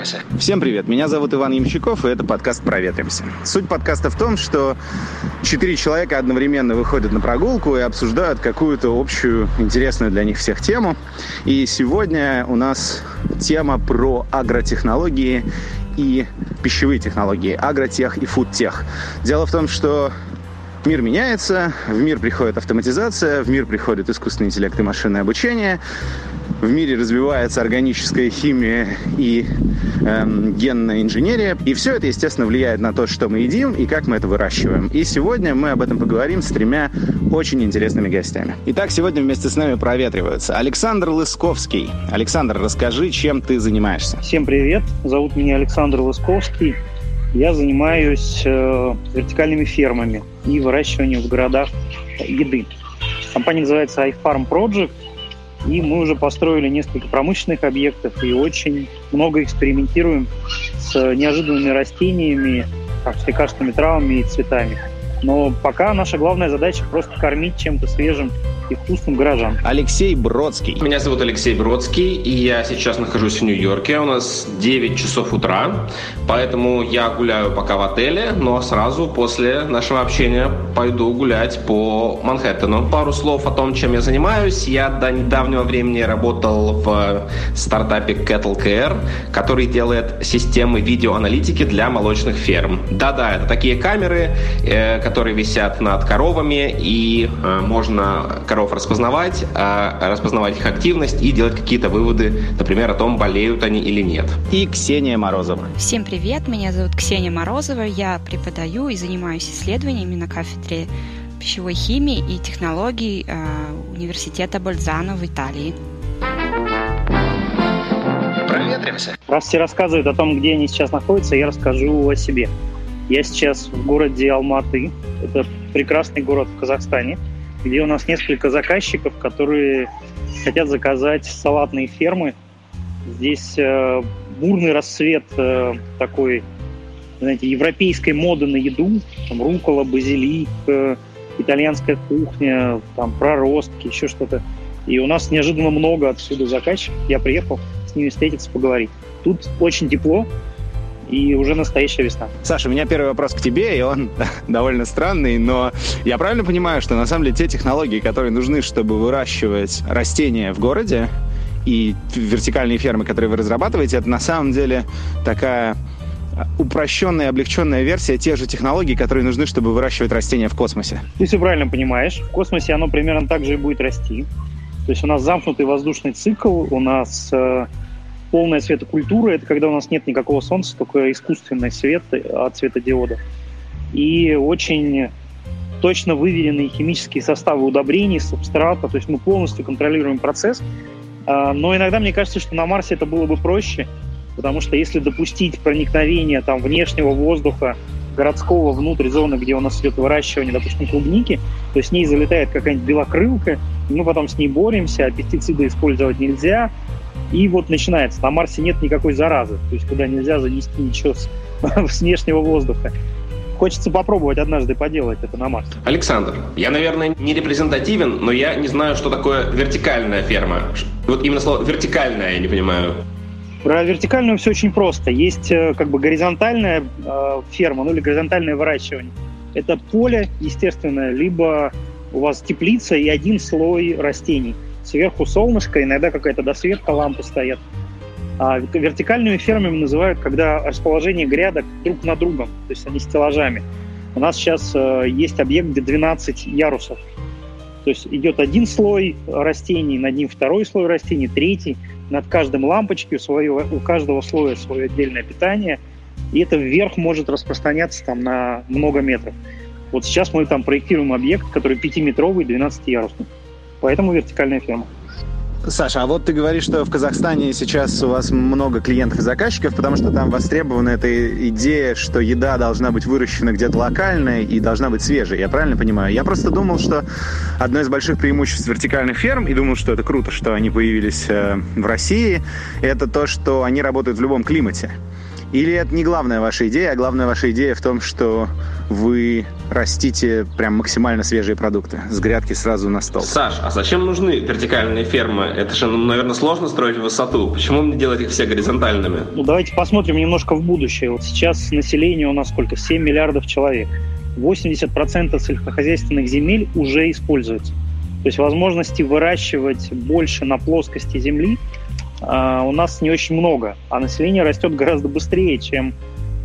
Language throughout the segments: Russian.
Проветримся. Всем привет, меня зовут Иван Ямщиков, и это подкаст «Проветримся». Суть подкаста в том, что четыре человека одновременно выходят на прогулку и обсуждают какую-то общую, интересную для них всех тему. И сегодня у нас тема про агротехнологии и пищевые технологии, агротех и фудтех. Дело в том, что Мир меняется, в мир приходит автоматизация, в мир приходит искусственный интеллект и машинное обучение в мире развивается органическая химия и эм, генная инженерия. И все это, естественно, влияет на то, что мы едим и как мы это выращиваем. И сегодня мы об этом поговорим с тремя очень интересными гостями. Итак, сегодня вместе с нами проветриваются Александр Лысковский. Александр, расскажи, чем ты занимаешься. Всем привет. Зовут меня Александр Лысковский. Я занимаюсь э, вертикальными фермами и выращиванием в городах еды. Компания называется iFarm Project. И мы уже построили несколько промышленных объектов и очень много экспериментируем с неожиданными растениями, как с лекарственными травами и цветами. Но пока наша главная задача просто кормить чем-то свежим и вкусным горожан. Алексей Бродский. Меня зовут Алексей Бродский, и я сейчас нахожусь в Нью-Йорке. У нас 9 часов утра, поэтому я гуляю пока в отеле, но сразу после нашего общения пойду гулять по Манхэттену. Пару слов о том, чем я занимаюсь. Я до недавнего времени работал в стартапе Cattle Care, который делает системы видеоаналитики для молочных ферм. Да-да, это такие камеры, э, которые висят над коровами, и э, можно коров распознавать, э, распознавать их активность и делать какие-то выводы, например, о том, болеют они или нет. И Ксения Морозова. Всем привет, меня зовут Ксения Морозова, я преподаю и занимаюсь исследованиями на кафедре пищевой химии и технологий э, Университета Бользано в Италии. Проветримся. Раз все рассказывают о том, где они сейчас находятся, я расскажу о себе. Я сейчас в городе Алматы. Это прекрасный город в Казахстане, где у нас несколько заказчиков, которые хотят заказать салатные фермы. Здесь э, бурный рассвет э, такой, знаете, европейской моды на еду. Там рукола, базилик, э, итальянская кухня, там проростки, еще что-то. И у нас неожиданно много отсюда заказчиков. Я приехал с ними встретиться, поговорить. Тут очень тепло, и уже настоящая весна. Саша, у меня первый вопрос к тебе, и он довольно странный, но я правильно понимаю, что на самом деле те технологии, которые нужны, чтобы выращивать растения в городе, и вертикальные фермы, которые вы разрабатываете, это на самом деле такая упрощенная, облегченная версия тех же технологий, которые нужны, чтобы выращивать растения в космосе. Ты все правильно понимаешь. В космосе оно примерно так же и будет расти. То есть у нас замкнутый воздушный цикл, у нас э, полная светокультура – это когда у нас нет никакого солнца, только искусственный свет от светодиода. И очень точно выверенные химические составы удобрений, субстрата, то есть мы полностью контролируем процесс. А, но иногда мне кажется, что на Марсе это было бы проще, потому что если допустить проникновение там, внешнего воздуха городского внутрь зоны, где у нас идет выращивание, допустим, клубники, то с ней залетает какая-нибудь белокрылка, и мы потом с ней боремся, а пестициды использовать нельзя, и вот начинается. На Марсе нет никакой заразы, то есть куда нельзя занести ничего с, с внешнего воздуха. Хочется попробовать однажды поделать это на Марсе. Александр, я, наверное, не репрезентативен, но я не знаю, что такое вертикальная ферма. Вот именно слово вертикальная я не понимаю. Про вертикальную все очень просто. Есть э, как бы горизонтальная э, ферма, ну или горизонтальное выращивание. Это поле, естественно, либо у вас теплица и один слой растений – сверху солнышко, иногда какая-то досветка лампы стоят. А вертикальными фермами называют, когда расположение грядок друг на другом, то есть они стеллажами. У нас сейчас э, есть объект, где 12 ярусов. То есть идет один слой растений, над ним второй слой растений, третий. Над каждым лампочкой свое, у каждого слоя свое отдельное питание. И это вверх может распространяться там на много метров. Вот сейчас мы там проектируем объект, который пятиметровый, 12-ярусный. Поэтому вертикальная ферма. Саша, а вот ты говоришь, что в Казахстане сейчас у вас много клиентов и заказчиков, потому что там востребована эта идея, что еда должна быть выращена где-то локально и должна быть свежей. Я правильно понимаю? Я просто думал, что одно из больших преимуществ вертикальных ферм, и думал, что это круто, что они появились э, в России, это то, что они работают в любом климате. Или это не главная ваша идея, а главная ваша идея в том, что вы растите прям максимально свежие продукты с грядки сразу на стол? Саш, а зачем нужны вертикальные фермы? Это же, ну, наверное, сложно строить в высоту. Почему не делать их все горизонтальными? Ну, давайте посмотрим немножко в будущее. Вот сейчас население у нас сколько? 7 миллиардов человек. 80% сельскохозяйственных земель уже используются. То есть возможности выращивать больше на плоскости земли у нас не очень много, а население растет гораздо быстрее, чем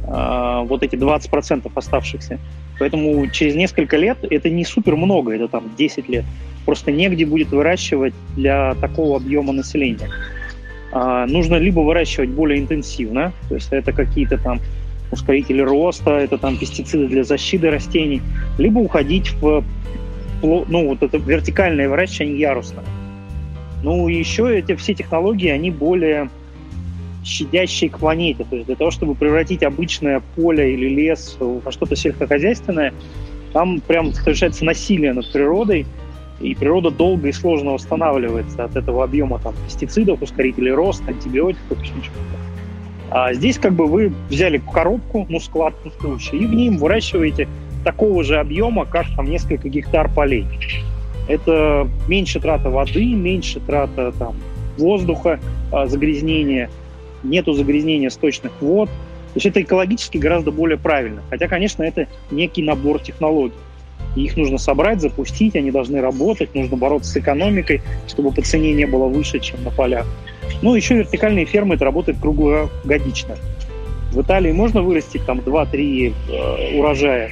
э, вот эти 20% оставшихся. Поэтому через несколько лет это не супер много, это там 10 лет. Просто негде будет выращивать для такого объема населения. Э, нужно либо выращивать более интенсивно, то есть это какие-то там ускорители роста, это там пестициды для защиты растений, либо уходить в ну, вот это вертикальное выращивание ярусное. Ну, и еще эти все технологии, они более щадящие к планете. То есть для того, чтобы превратить обычное поле или лес во что-то сельскохозяйственное, там прям совершается насилие над природой, и природа долго и сложно восстанавливается от этого объема там, пестицидов, ускорителей роста, антибиотиков. А здесь как бы вы взяли коробку, ну, склад пустующий, и в ней выращиваете такого же объема, как там несколько гектар полей. Это меньше трата воды, меньше трата там, воздуха, а, загрязнения, нету загрязнения сточных вод. То есть это экологически гораздо более правильно. Хотя, конечно, это некий набор технологий. И их нужно собрать, запустить, они должны работать, нужно бороться с экономикой, чтобы по цене не было выше, чем на полях. Ну, еще вертикальные фермы, это работает круглогодично. В Италии можно вырастить там 2-3 э, урожая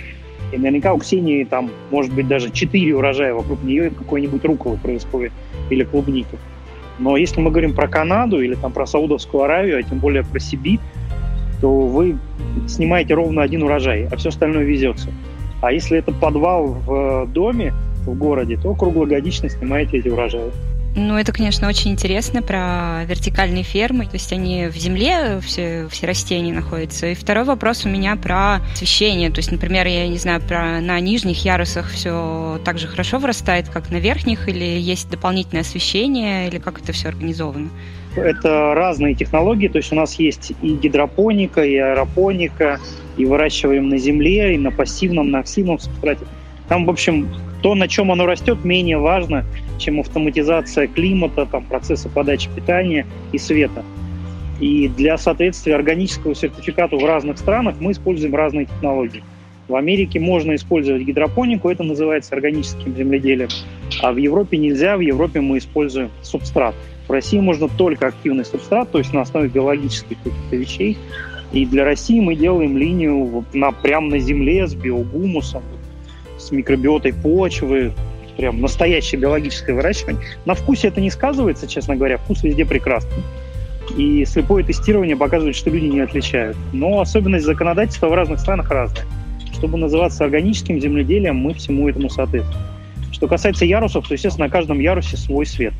и наверняка у Ксении там может быть даже четыре урожая вокруг нее какой-нибудь руколы происходит или клубники. Но если мы говорим про Канаду или там про Саудовскую Аравию, а тем более про Сибирь, то вы снимаете ровно один урожай, а все остальное везется. А если это подвал в доме, в городе, то круглогодично снимаете эти урожаи. Ну, это, конечно, очень интересно про вертикальные фермы. То есть они в земле, все, все растения находятся. И второй вопрос у меня про освещение. То есть, например, я не знаю, про на нижних ярусах все так же хорошо вырастает, как на верхних, или есть дополнительное освещение, или как это все организовано? Это разные технологии, то есть у нас есть и гидропоника, и аэропоника, и выращиваем на земле, и на пассивном, на активном субстрате. Там, в общем, то, на чем оно растет, менее важно, чем автоматизация климата, там, процесса подачи питания и света. И для соответствия органического сертификата в разных странах мы используем разные технологии. В Америке можно использовать гидропонику, это называется органическим земледелием, а в Европе нельзя, в Европе мы используем субстрат. В России можно только активный субстрат, то есть на основе биологических каких-то вещей. И для России мы делаем линию на, прямо на земле с биогумусом, с микробиотой почвы, прям настоящее биологическое выращивание. На вкусе это не сказывается, честно говоря, вкус везде прекрасный. И слепое тестирование показывает, что люди не отличают. Но особенность законодательства в разных странах разная. Чтобы называться органическим земледелием, мы всему этому соответствуем. Что касается ярусов, то, естественно, на каждом ярусе свой свет.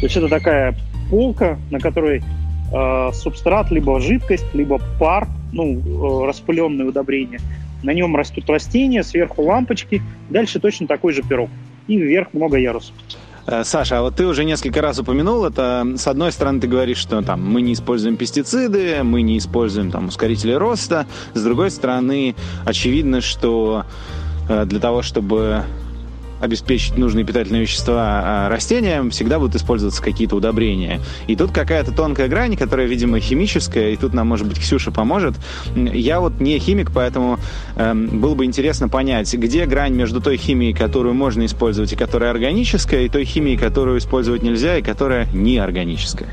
То есть это такая полка, на которой э, субстрат, либо жидкость, либо пар, ну, э, распыленные удобрения. На нем растут растения, сверху лампочки, дальше точно такой же пирог и вверх много ярусов. Э, Саша, а вот ты уже несколько раз упомянул это. С одной стороны, ты говоришь, что там мы не используем пестициды, мы не используем там ускорители роста. С другой стороны, очевидно, что э, для того, чтобы обеспечить нужные питательные вещества а, растениям, всегда будут использоваться какие-то удобрения. И тут какая-то тонкая грань, которая, видимо, химическая, и тут нам, может быть, Ксюша поможет. Я вот не химик, поэтому э, было бы интересно понять, где грань между той химией, которую можно использовать и которая органическая, и той химией, которую использовать нельзя и которая неорганическая.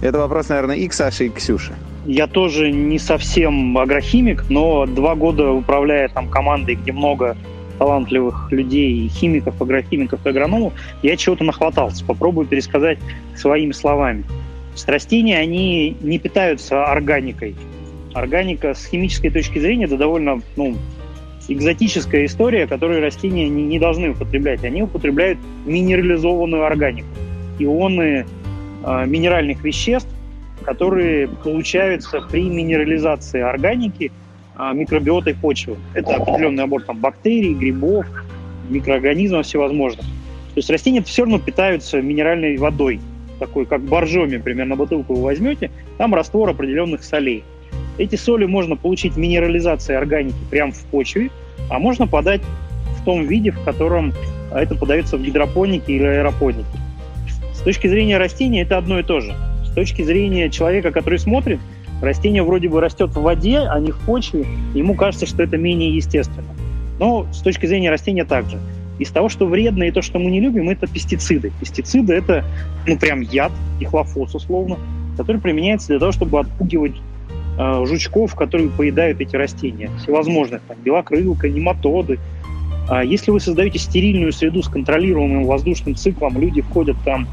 Это вопрос, наверное, и к Саше, и к Ксюше. Я тоже не совсем агрохимик, но два года управляя там командой, где много талантливых людей, химиков, агрохимиков и агрономов, я чего-то нахватался. Попробую пересказать своими словами. Есть растения, они не питаются органикой. Органика с химической точки зрения это довольно ну, экзотическая история, которую растения не, не должны употреблять. Они употребляют минерализованную органику. Ионы э, минеральных веществ, которые получаются при минерализации органики – микробиотой почвы. Это определенный набор там, бактерий, грибов, микроорганизмов всевозможных. То есть растения все равно питаются минеральной водой, такой как боржоми, примерно бутылку вы возьмете, там раствор определенных солей. Эти соли можно получить минерализацией органики прямо в почве, а можно подать в том виде, в котором это подается в гидропонике или аэропонике. С точки зрения растения это одно и то же. С точки зрения человека, который смотрит, растение вроде бы растет в воде, а не в почве, ему кажется, что это менее естественно. Но с точки зрения растения также. Из того, что вредно и то, что мы не любим, это пестициды. Пестициды – это ну, прям яд, дихлофос условно, который применяется для того, чтобы отпугивать э, жучков, которые поедают эти растения. Всевозможных, там, белокрылка, нематоды. А если вы создаете стерильную среду с контролируемым воздушным циклом, люди входят там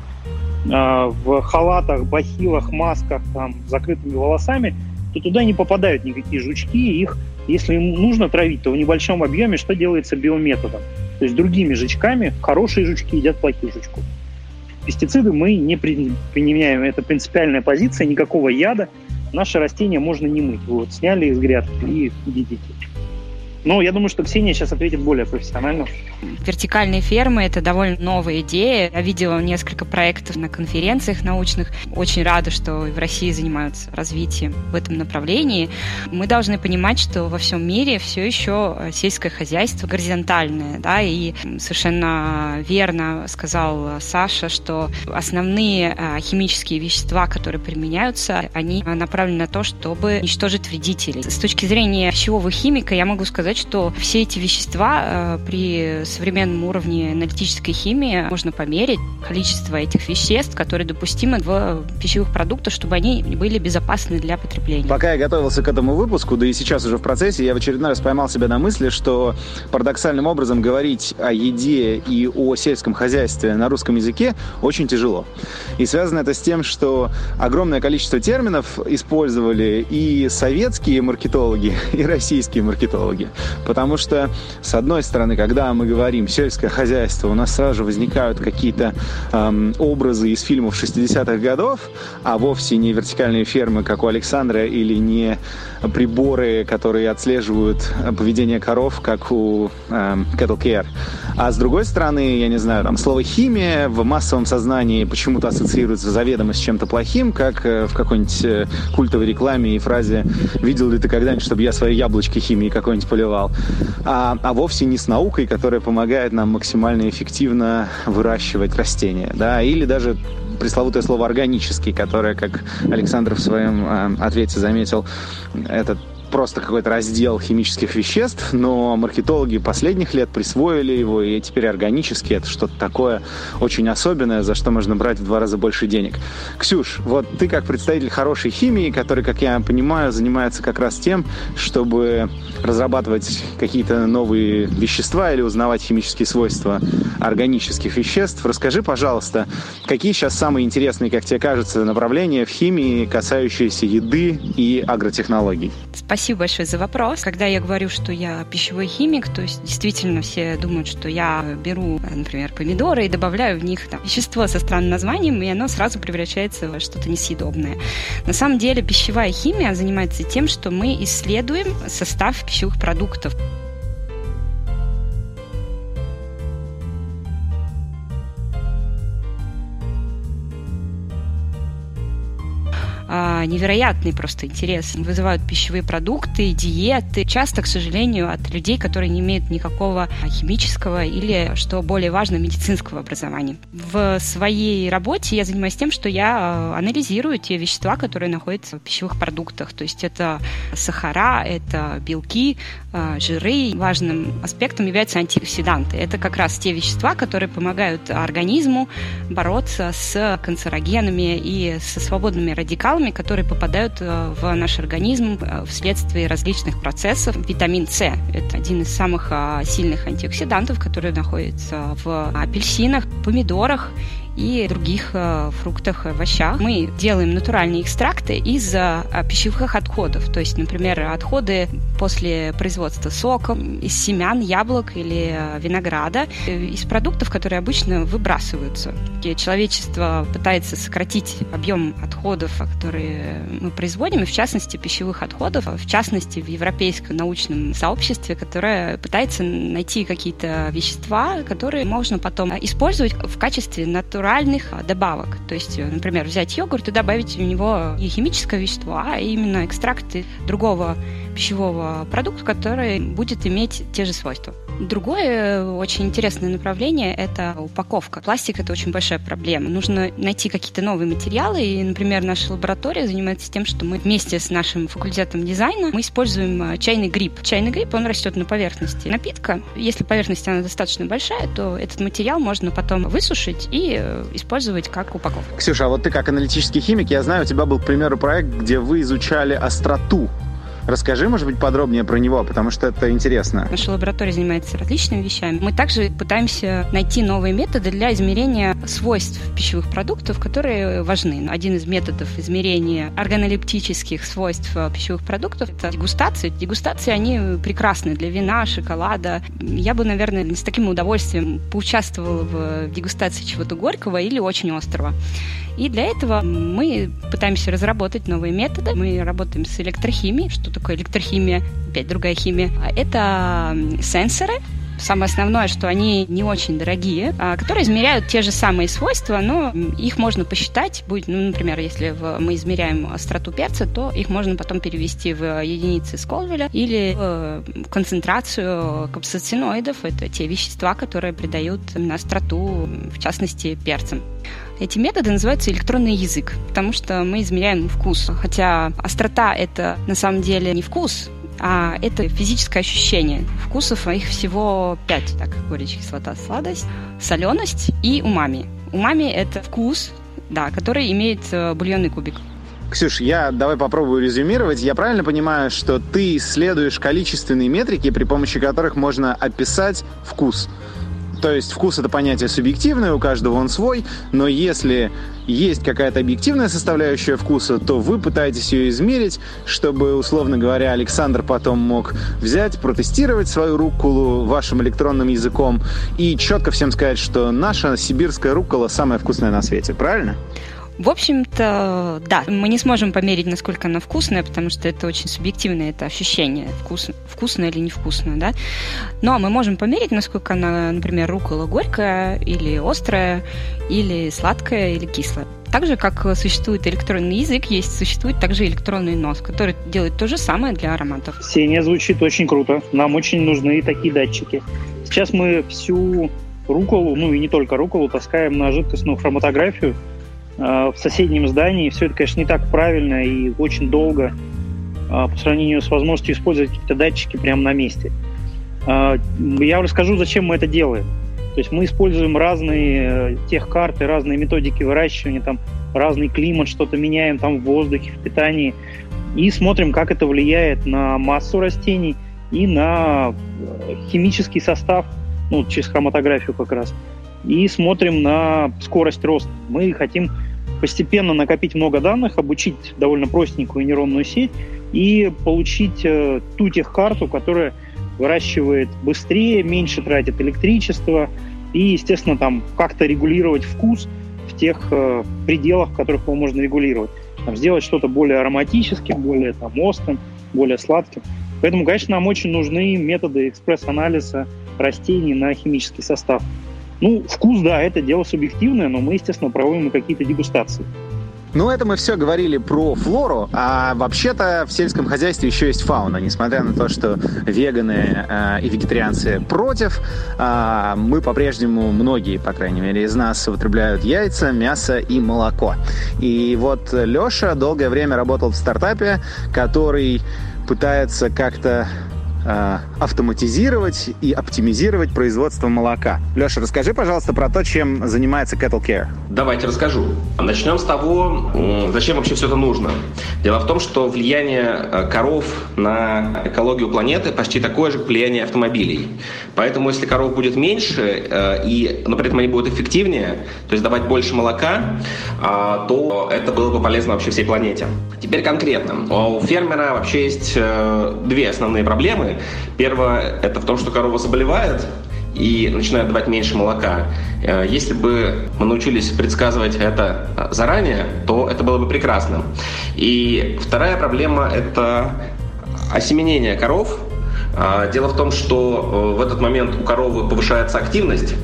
в халатах, бахилах, масках, там, закрытыми волосами, то туда не попадают никакие жучки, их, если им нужно травить, то в небольшом объеме что делается биометодом? То есть другими жучками хорошие жучки едят плохих жучков. Пестициды мы не применяем, это принципиальная позиция, никакого яда. Наши растения можно не мыть. Вот, сняли из грядки и едите. Ну, я думаю, что Ксения сейчас ответит более профессионально. Вертикальные фермы – это довольно новая идея. Я видела несколько проектов на конференциях научных. Очень рада, что в России занимаются развитием в этом направлении. Мы должны понимать, что во всем мире все еще сельское хозяйство горизонтальное. Да, и совершенно верно сказал Саша, что основные а, химические вещества, которые применяются, они направлены на то, чтобы уничтожить вредителей. С точки зрения пищевого химика я могу сказать, сказать, что все эти вещества э, при современном уровне аналитической химии можно померить количество этих веществ, которые допустимы в пищевых продуктах, чтобы они были безопасны для потребления. Пока я готовился к этому выпуску, да и сейчас уже в процессе, я в очередной раз поймал себя на мысли, что парадоксальным образом говорить о еде и о сельском хозяйстве на русском языке очень тяжело. И связано это с тем, что огромное количество терминов использовали и советские маркетологи, и российские маркетологи. Потому что, с одной стороны, когда мы говорим сельское хозяйство, у нас сразу же возникают какие-то эм, образы из фильмов 60-х годов, а вовсе не вертикальные фермы, как у Александра, или не приборы, которые отслеживают поведение коров, как у эм, Cattle Care. А с другой стороны, я не знаю, там слово химия в массовом сознании почему-то ассоциируется заведомо с чем-то плохим, как э, в какой-нибудь э, культовой рекламе и фразе «Видел ли ты когда-нибудь, чтобы я свои яблочки химии какой-нибудь поливал?» А, а вовсе не с наукой, которая помогает нам максимально эффективно выращивать растения. Да? Или даже пресловутое слово органический, которое, как Александр в своем э, ответе заметил, этот просто какой-то раздел химических веществ, но маркетологи последних лет присвоили его, и теперь органически это что-то такое очень особенное, за что можно брать в два раза больше денег. Ксюш, вот ты как представитель хорошей химии, который, как я понимаю, занимается как раз тем, чтобы разрабатывать какие-то новые вещества или узнавать химические свойства органических веществ, расскажи, пожалуйста, какие сейчас самые интересные, как тебе кажется, направления в химии, касающиеся еды и агротехнологий? Спасибо Спасибо большое за вопрос. Когда я говорю, что я пищевой химик, то есть действительно все думают, что я беру, например, помидоры и добавляю в них там, вещество со странным названием, и оно сразу превращается во что-то несъедобное. На самом деле пищевая химия занимается тем, что мы исследуем состав пищевых продуктов. Невероятный просто интерес. Вызывают пищевые продукты, диеты. Часто, к сожалению, от людей, которые не имеют никакого химического или, что более важно, медицинского образования. В своей работе я занимаюсь тем, что я а, анализирую те вещества, которые находятся в пищевых продуктах. То есть это сахара, это белки, а, жиры. Важным аспектом являются антиоксиданты. Это как раз те вещества, которые помогают организму бороться с канцерогенами и со свободными радикалами, веществами, которые попадают э, в наш организм э, вследствие различных процессов. Витамин С – это один из самых а, сильных антиоксидантов, который находится в апельсинах, помидорах и других э, фруктах, овощах. Мы делаем натуральные экстракты из э, пищевых отходов. То есть, например, отходы после производства сока, из семян, яблок или э, винограда, из продуктов, которые обычно выбрасываются. Человечество пытается сократить объем отходов, которые мы производим, и в частности пищевых отходов, в частности в европейском научном сообществе, которое пытается найти какие-то вещества, которые можно потом использовать в качестве натуральных натуральных добавок. То есть, например, взять йогурт и добавить в него не химическое вещество, а именно экстракты другого пищевого продукта, который будет иметь те же свойства. Другое очень интересное направление – это упаковка. Пластик – это очень большая проблема. Нужно найти какие-то новые материалы. И, например, наша лаборатория занимается тем, что мы вместе с нашим факультетом дизайна мы используем э, чайный гриб. Чайный гриб, он растет на поверхности напитка. Если поверхность она достаточно большая, то этот материал можно потом высушить и э, использовать как упаковку. Ксюша, а вот ты как аналитический химик, я знаю, у тебя был, к примеру, проект, где вы изучали остроту Расскажи, может быть, подробнее про него, потому что это интересно. Наша лаборатория занимается различными вещами. Мы также пытаемся найти новые методы для измерения свойств пищевых продуктов, которые важны. Один из методов измерения органолептических свойств пищевых продуктов – это дегустации. Дегустации, они прекрасны для вина, шоколада. Я бы, наверное, с таким удовольствием поучаствовала в дегустации чего-то горького или очень острого. И для этого мы пытаемся разработать новые методы. Мы работаем с электрохимией. Что такое электрохимия? Опять другая химия. Это сенсоры, Самое основное, что они не очень дорогие, а, которые измеряют те же самые свойства, но их можно посчитать. Будет, ну, например, если мы измеряем остроту перца, то их можно потом перевести в единицы Сколвеля или в концентрацию капсациноидов. Это те вещества, которые придают остроту, в частности, перцам. Эти методы называются электронный язык, потому что мы измеряем вкус. Хотя острота — это на самом деле не вкус, а это физическое ощущение. Вкусов их всего пять. Так, горечь, кислота, сладость, соленость и умами. Умами — это вкус, да, который имеет э, бульонный кубик. Ксюш, я давай попробую резюмировать. Я правильно понимаю, что ты исследуешь количественные метрики, при помощи которых можно описать вкус? То есть вкус это понятие субъективное, у каждого он свой, но если есть какая-то объективная составляющая вкуса, то вы пытаетесь ее измерить, чтобы, условно говоря, Александр потом мог взять, протестировать свою руккулу вашим электронным языком и четко всем сказать, что наша сибирская руккола самая вкусная на свете. Правильно? В общем-то, да, мы не сможем померить, насколько она вкусная, потому что это очень субъективное это ощущение, вкус, вкусно или невкусно, да. Но мы можем померить, насколько она, например, рукола горькая или острая, или сладкая, или кислая. Так же, как существует электронный язык, есть существует также электронный нос, который делает то же самое для ароматов. Ксения звучит очень круто. Нам очень нужны такие датчики. Сейчас мы всю руколу, ну и не только руколу, таскаем на жидкостную хроматографию, в соседнем здании. Все это, конечно, не так правильно и очень долго э, по сравнению с возможностью использовать какие-то датчики прямо на месте. Э, я расскажу, зачем мы это делаем. То есть мы используем разные техкарты, разные методики выращивания, там разный климат, что-то меняем там в воздухе, в питании, и смотрим, как это влияет на массу растений и на химический состав, ну, через хроматографию как раз, и смотрим на скорость роста. Мы хотим постепенно накопить много данных, обучить довольно простенькую нейронную сеть и получить э, ту техкарту, которая выращивает быстрее, меньше тратит электричество и, естественно, там как-то регулировать вкус в тех э, пределах, в которых его можно регулировать. Там, сделать что-то более ароматическим, более там, острым, более сладким. Поэтому, конечно, нам очень нужны методы экспресс-анализа растений на химический состав. Ну, вкус, да, это дело субъективное, но мы, естественно, проводим какие-то дегустации. Ну, это мы все говорили про флору, а вообще-то в сельском хозяйстве еще есть фауна. Несмотря на то, что веганы э, и вегетарианцы против, э, мы по-прежнему, многие, по крайней мере, из нас употребляют яйца, мясо и молоко. И вот Леша долгое время работал в стартапе, который пытается как-то автоматизировать и оптимизировать производство молока. Леша, расскажи, пожалуйста, про то, чем занимается Cattle Care. Давайте расскажу. Начнем с того, зачем вообще все это нужно. Дело в том, что влияние э, коров на экологию планеты почти такое же, как влияние автомобилей. Поэтому, если коров будет меньше, э, и, но при этом они будут эффективнее, то есть давать больше молока, то это было бы полезно вообще всей планете. Теперь конкретно. У фермера вообще есть две основные проблемы Первое – это в том, что корова заболевает, и начинает давать меньше молока. Э, если бы мы научились предсказывать это заранее, то это было бы прекрасно. И вторая проблема – это осеменение коров, дело в том, что в этот момент у коровы повышается активность,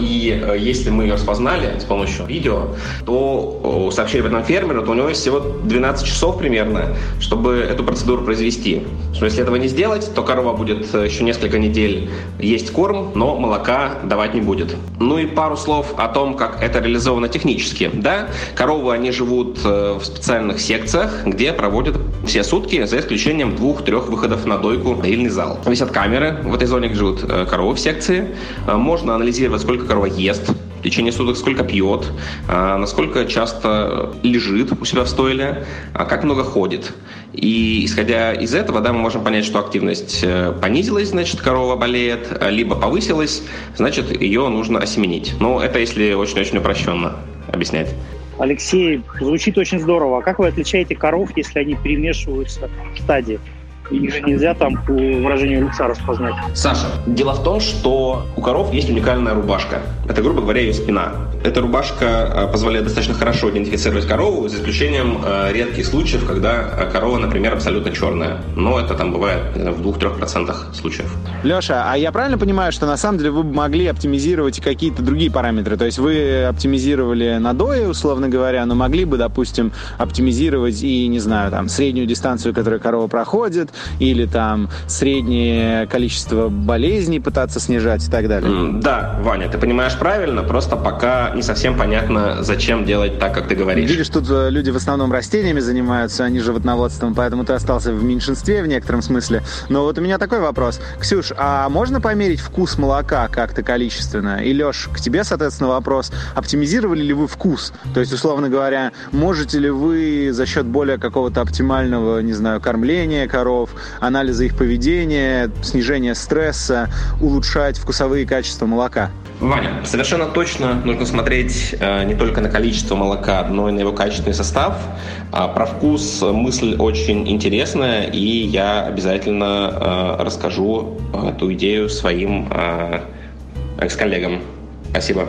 и если мы ее распознали с помощью видео, то сообщили об этом фермеру, то у него есть всего 12 часов примерно, чтобы эту процедуру произвести. Что если этого не сделать, то корова будет еще несколько недель есть корм, но молока давать не будет. Ну и пару слов о том, как это реализовано технически. Да, коровы, они живут в специальных секциях, где проводят все сутки, за исключением двух-трех выходов на дойку или зал. Висят камеры в этой зоне, где живут э, коровы в секции. Э, можно анализировать, сколько корова ест, в течение суток, сколько пьет, э, насколько часто лежит у себя в стойле, как много ходит. И исходя из этого, да, мы можем понять, что активность понизилась, значит, корова болеет, либо повысилась, значит, ее нужно осеменить. Но это если очень-очень упрощенно объяснять. Алексей, звучит очень здорово. А как вы отличаете коров, если они перемешиваются в стадии? Их же нельзя там по выражению лица распознать. Саша, дело в том, что у коров есть уникальная рубашка. Это, грубо говоря, ее спина. Эта рубашка э, позволяет достаточно хорошо идентифицировать корову, за исключением э, редких случаев, когда э, корова, например, абсолютно черная. Но это там бывает в 2-3% случаев. Леша, а я правильно понимаю, что на самом деле вы могли оптимизировать какие-то другие параметры? То есть вы оптимизировали надои, условно говоря, но могли бы, допустим, оптимизировать и, не знаю, там, среднюю дистанцию, которую корова проходит, или там среднее количество болезней пытаться снижать и так далее. Да, Ваня, ты понимаешь правильно, просто пока не совсем понятно, зачем делать так, как ты говоришь. Видишь, тут э, люди в основном растениями занимаются, они животноводством, поэтому ты остался в меньшинстве в некотором смысле. Но вот у меня такой вопрос. Ксюш, а можно померить вкус молока как-то количественно? И, Леш, к тебе, соответственно, вопрос. Оптимизировали ли вы вкус? То есть, условно говоря, можете ли вы за счет более какого-то оптимального, не знаю, кормления коров, коров, анализа их поведения, снижения стресса, улучшать вкусовые качества молока? Ваня, совершенно точно нужно смотреть э, не только на количество молока, но и на его качественный состав. А про вкус мысль очень интересная, и я обязательно э, расскажу эту идею своим э, экс-коллегам. Спасибо.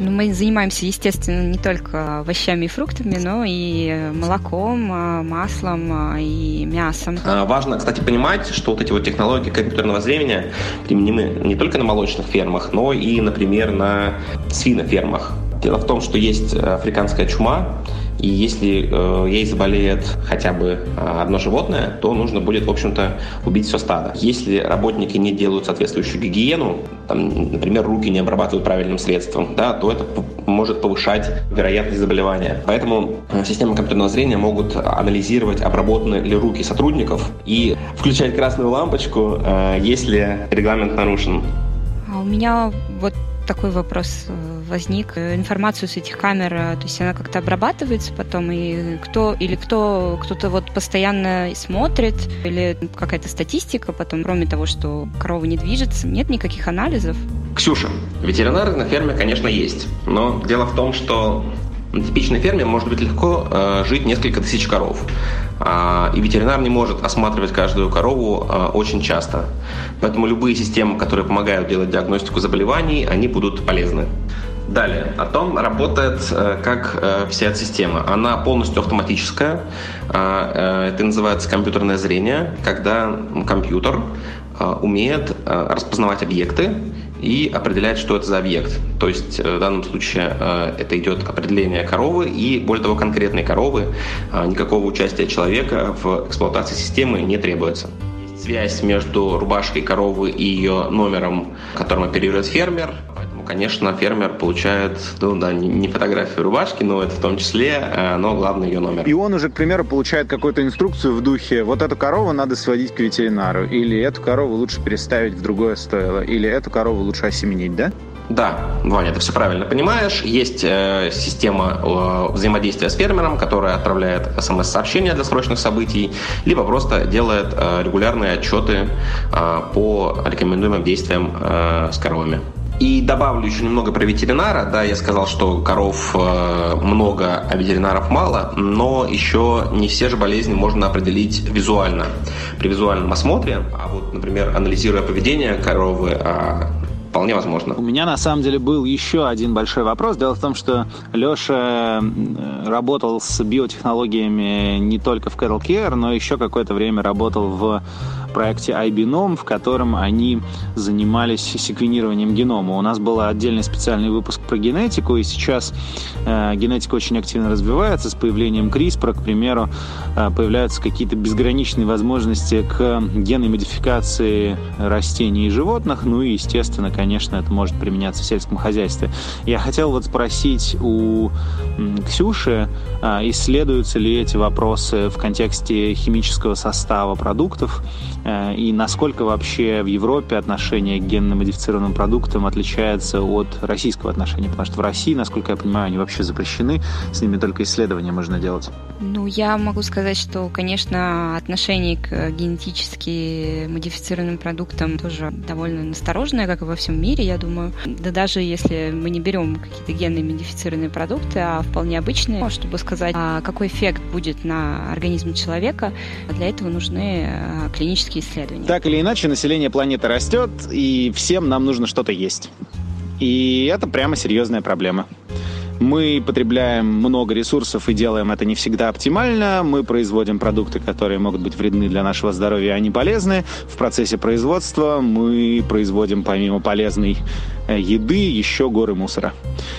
Ну, мы занимаемся, естественно, не только овощами и фруктами, но и молоком, а, маслом а, и мясом. А, важно, кстати, понимать, что вот эти вот технологии компьютерного зрения применены не только на молочных фермах, но и, например, на свинофермах. Дело в том, что есть африканская чума, и если э, ей заболеет хотя бы э, одно животное, то нужно будет, в общем-то, убить все стадо. Если работники не делают соответствующую гигиену, там, например, руки не обрабатывают правильным средством, да, то это может повышать вероятность заболевания. Поэтому э, системы компьютерного зрения могут анализировать, обработаны ли руки сотрудников и включать красную лампочку, э, если регламент нарушен. А у меня вот такой вопрос э, возник. Информацию с этих камер, э, то есть она как-то обрабатывается потом, и кто или кто кто-то вот постоянно смотрит, или какая-то статистика потом, кроме того, что корова не движется, нет никаких анализов? Ксюша, ветеринары на ферме, конечно, есть, но дело в том, что на типичной ферме может быть легко э, жить несколько тысяч коров. А, и ветеринар не может осматривать каждую корову э, очень часто. Поэтому любые системы, которые помогают делать диагностику заболеваний, они будут полезны. Далее, о том работает э, как э, вся эта система. Она полностью автоматическая. Э, э это называется компьютерное зрение, когда компьютер э, умеет э, распознавать объекты и определять, что это за объект. То есть э, в данном случае э, это идет определение коровы и, более того, конкретной коровы. Э, никакого участия человека в эксплуатации системы не требуется связь между рубашкой коровы и ее номером, которым оперирует фермер конечно, фермер получает, ну да, не фотографию рубашки, но это в том числе, э, но главное ее номер. И он уже, к примеру, получает какую-то инструкцию в духе, вот эту корову надо сводить к ветеринару, или эту корову лучше переставить в другое стойло, или эту корову лучше осеменить, да? Да, Ваня, ты все правильно понимаешь. Есть э, система э, взаимодействия с фермером, которая отправляет смс-сообщения для срочных событий, либо просто делает э, регулярные отчеты э, по рекомендуемым действиям э, с коровами. И добавлю еще немного про ветеринара. Да, я сказал, что коров э, много, а ветеринаров мало, но еще не все же болезни можно определить визуально. При визуальном осмотре, а вот, например, анализируя поведение коровы, а Вполне возможно. У меня на самом деле был еще один большой вопрос. Дело в том, что Леша работал с биотехнологиями не только в Cattle Care, но еще какое-то время работал в проекте iBinom, в котором они занимались секвенированием генома. У нас был отдельный специальный выпуск про генетику, и сейчас э, генетика очень активно развивается. С появлением CRISPR, к примеру, э, появляются какие-то безграничные возможности к генной модификации растений и животных. Ну и, естественно, конечно, это может применяться в сельском хозяйстве. Я хотел вот спросить у Ксюши, э, исследуются ли эти вопросы в контексте химического состава продуктов, э, и насколько вообще в Европе отношение к генно-модифицированным продуктам отличается от российского отношения, потому что в России, насколько я понимаю, они вообще запрещены, с ними только исследования можно делать. Ну, я могу сказать, что, конечно, отношение к генетически модифицированным продуктам тоже довольно настороженное, как и во всем мире, я думаю. Да даже если мы не берем какие-то генные модифицированные продукты, а вполне обычные, чтобы сказать, а какой эффект будет на организм человека, для этого нужны а, клинические исследования. Так или иначе, население планеты растет, и всем нам нужно что-то есть. И это прямо серьезная проблема. Мы потребляем много ресурсов и делаем это не всегда оптимально. Мы производим продукты, которые могут быть вредны для нашего здоровья, а не полезны. В процессе производства мы производим помимо полезной еды, еще горы мусора.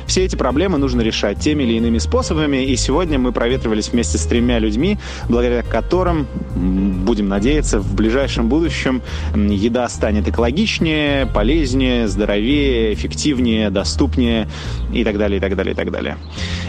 Все эти проблемы нужно решать теми или иными способами, и сегодня мы проветривались вместе с тремя людьми, благодаря которым, будем надеяться, в ближайшем будущем еда станет экологичнее, полезнее, здоровее, эффективнее, доступнее и так далее, и так далее, и так далее.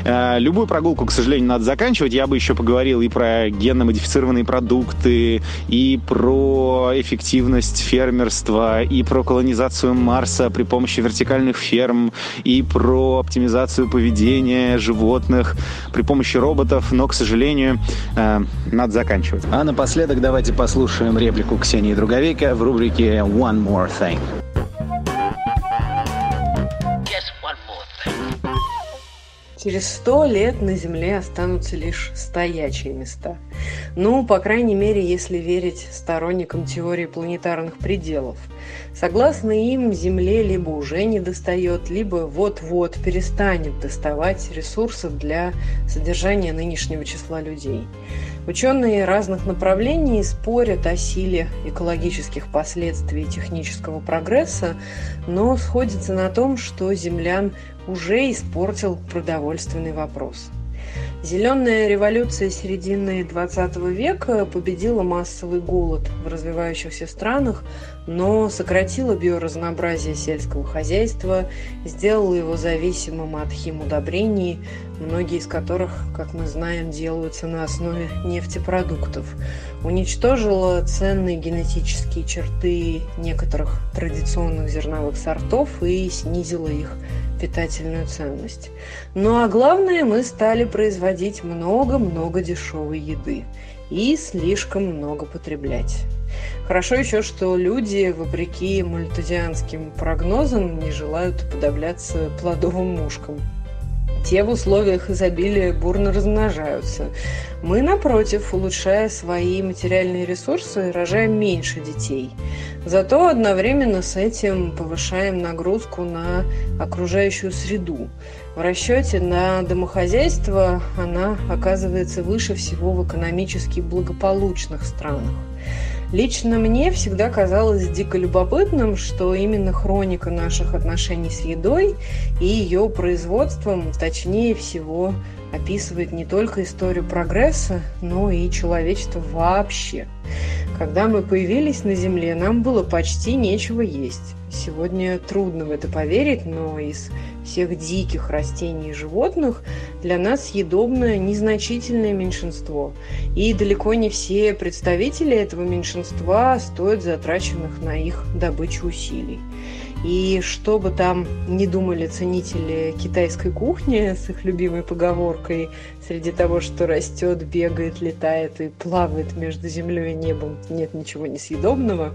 Э, любую прогулку, к сожалению, надо заканчивать. Я бы еще поговорил и про генно-модифицированные продукты, и про эффективность фермерства, и про колонизацию Марса при помощи вертикальных ферм, и про оптимизацию поведения животных при помощи роботов, но, к сожалению, э, надо заканчивать. А напоследок давайте послушаем реплику Ксении Друговейка в рубрике «One More Thing». Через сто лет на Земле останутся лишь стоячие места. Ну, по крайней мере, если верить сторонникам теории планетарных пределов. Согласно им, Земле либо уже не достает, либо вот-вот перестанет доставать ресурсов для содержания нынешнего числа людей. Ученые разных направлений спорят о силе экологических последствий технического прогресса, но сходятся на том, что землян уже испортил продовольственный вопрос. Зеленая революция середины 20 века победила массовый голод в развивающихся странах, но сократила биоразнообразие сельского хозяйства, сделала его зависимым от химудобрений, многие из которых, как мы знаем, делаются на основе нефтепродуктов, уничтожила ценные генетические черты некоторых традиционных зерновых сортов и снизила их питательную ценность. Ну а главное, мы стали производить много-много дешевой еды и слишком много потреблять. Хорошо еще, что люди, вопреки мальтузианским прогнозам, не желают уподобляться плодовым мушкам. Те в условиях изобилия бурно размножаются. Мы, напротив, улучшая свои материальные ресурсы, рожаем меньше детей. Зато одновременно с этим повышаем нагрузку на окружающую среду. В расчете на домохозяйство она оказывается выше всего в экономически благополучных странах. Лично мне всегда казалось дико любопытным, что именно хроника наших отношений с едой и ее производством точнее всего описывает не только историю прогресса, но и человечество вообще. Когда мы появились на Земле, нам было почти нечего есть. Сегодня трудно в это поверить, но из всех диких растений и животных для нас съедобное незначительное меньшинство. И далеко не все представители этого меньшинства стоят затраченных на их добычу усилий. И что бы там не думали ценители китайской кухни с их любимой поговоркой «Среди того, что растет, бегает, летает и плавает между землей и небом, нет ничего несъедобного»,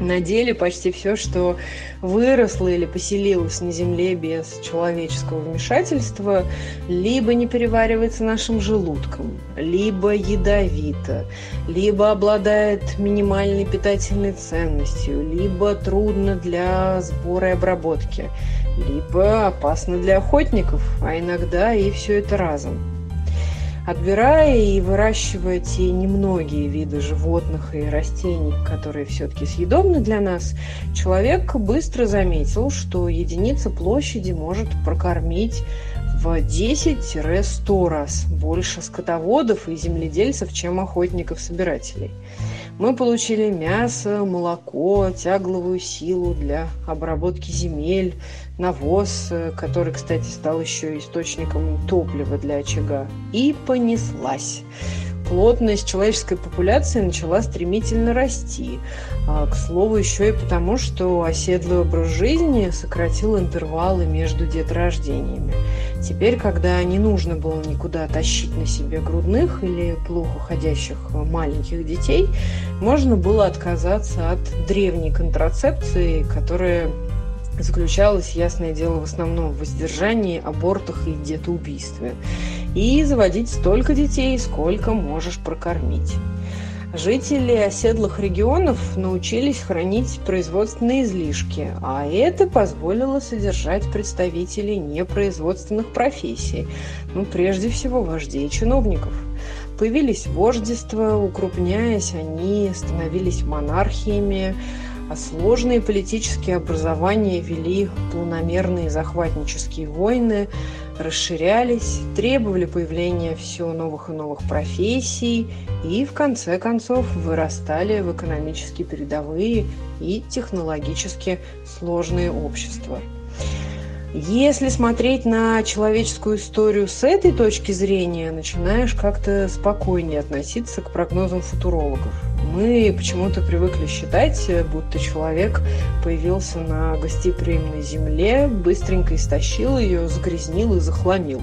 на деле почти все, что выросло или поселилось на Земле без человеческого вмешательства, либо не переваривается нашим желудком, либо ядовито, либо обладает минимальной питательной ценностью, либо трудно для сбора и обработки, либо опасно для охотников, а иногда и все это разом. Отбирая и выращивая те немногие виды животных и растений, которые все-таки съедобны для нас, человек быстро заметил, что единица площади может прокормить в 10-100 раз больше скотоводов и земледельцев, чем охотников-собирателей. Мы получили мясо, молоко, тягловую силу для обработки земель, навоз, который, кстати, стал еще источником топлива для очага. И понеслась плотность человеческой популяции начала стремительно расти. А, к слову, еще и потому, что оседлый образ жизни сократил интервалы между деторождениями. Теперь, когда не нужно было никуда тащить на себе грудных или плохо ходящих маленьких детей, можно было отказаться от древней контрацепции, которая заключалась, ясное дело, в основном в воздержании, абортах и детоубийстве. И заводить столько детей, сколько можешь прокормить. Жители оседлых регионов научились хранить производственные излишки, а это позволило содержать представителей непроизводственных профессий, ну, прежде всего вождей и чиновников. Появились вождества, укрупняясь, они становились монархиями, а сложные политические образования вели планомерные захватнические войны, расширялись, требовали появления все новых и новых профессий и, в конце концов, вырастали в экономически передовые и технологически сложные общества. Если смотреть на человеческую историю с этой точки зрения, начинаешь как-то спокойнее относиться к прогнозам футурологов. Мы почему-то привыкли считать, будто человек появился на гостеприимной земле, быстренько истощил ее, загрязнил и захламил.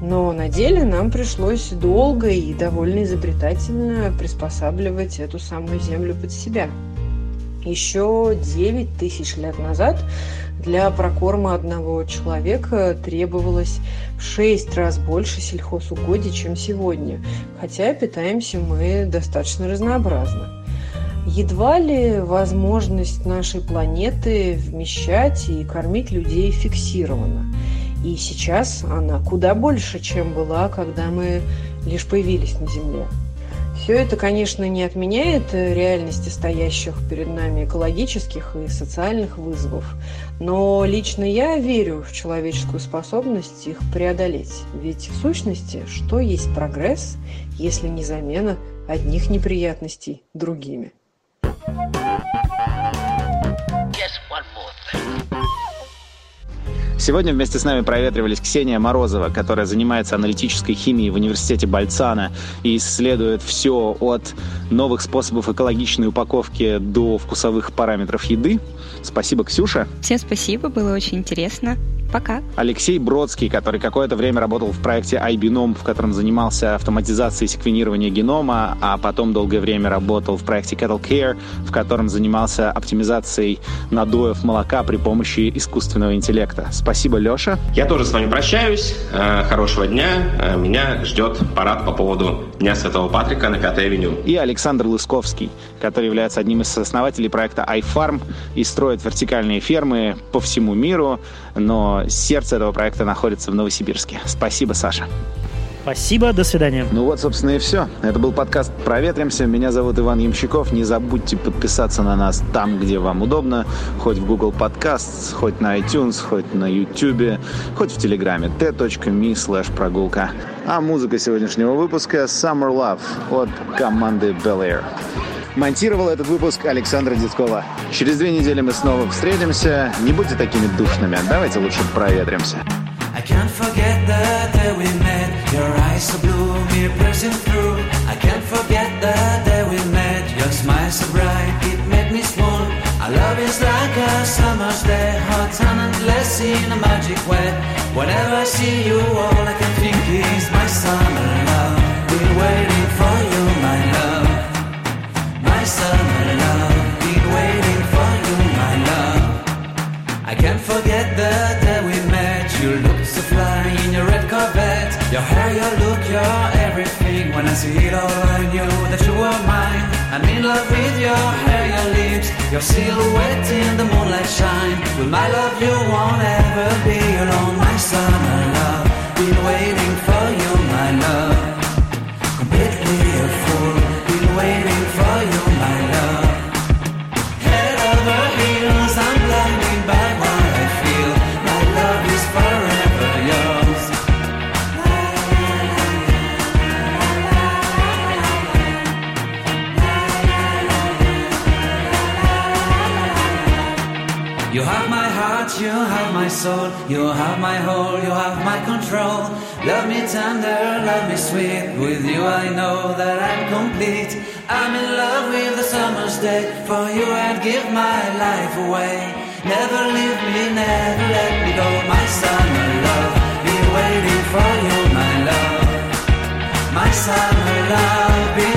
Но на деле нам пришлось долго и довольно изобретательно приспосабливать эту самую землю под себя. Еще 9 тысяч лет назад для прокорма одного человека требовалось в 6 раз больше сельхозугодий, чем сегодня, хотя питаемся мы достаточно разнообразно. Едва ли возможность нашей планеты вмещать и кормить людей фиксирована. И сейчас она куда больше, чем была, когда мы лишь появились на Земле. Все это, конечно, не отменяет реальности стоящих перед нами экологических и социальных вызовов, но лично я верю в человеческую способность их преодолеть. Ведь в сущности, что есть прогресс, если не замена одних неприятностей другими? Сегодня вместе с нами проветривались Ксения Морозова, которая занимается аналитической химией в университете Бальцана и исследует все от новых способов экологичной упаковки до вкусовых параметров еды. Спасибо, Ксюша. Всем спасибо, было очень интересно. Пока. Алексей Бродский, который какое-то время работал в проекте iBinom, в котором занимался автоматизацией секвенирования генома, а потом долгое время работал в проекте Cattle Care, в котором занимался оптимизацией надоев молока при помощи искусственного интеллекта. Спасибо, Леша. Я тоже с вами прощаюсь. Э, хорошего дня. Э, меня ждет парад по поводу Дня Святого Патрика на Пятой авеню. И Александр Лысковский, который является одним из основателей проекта iFarm и строит вертикальные фермы по всему миру, но сердце этого проекта находится в Новосибирске. Спасибо, Саша. Спасибо, до свидания. Ну вот, собственно, и все. Это был подкаст «Проветримся». Меня зовут Иван Ямщиков. Не забудьте подписаться на нас там, где вам удобно. Хоть в Google Podcasts, хоть на iTunes, хоть на YouTube, хоть в Телеграме t.me slash прогулка. А музыка сегодняшнего выпуска «Summer Love» от команды Bel Air. Монтировал этот выпуск Александра Дедкова. Через две недели мы снова встретимся. Не будьте такими душными. Давайте лучше проветримся. I can't forget the day we met. Your eyes so blue, me piercing through. I can't forget the day we met. Your smile so bright, it made me swoon. Our love is like a summer's day, hot and endless in a magic way. Whenever I see you, all I can think is my summer love. Been waiting Your hair, your look, your everything. When I see it all, I knew that you were mine. I'm in love with your hair, your lips, your silhouette in the moonlight shine. With my love, you won't ever be alone, my summer love. Been waiting for you, my love. Sweet. With you I know that I'm complete. I'm in love with the summer's day. For you I'd give my life away. Never leave me, never let me go. My summer love, be waiting for you, my love. My summer love, be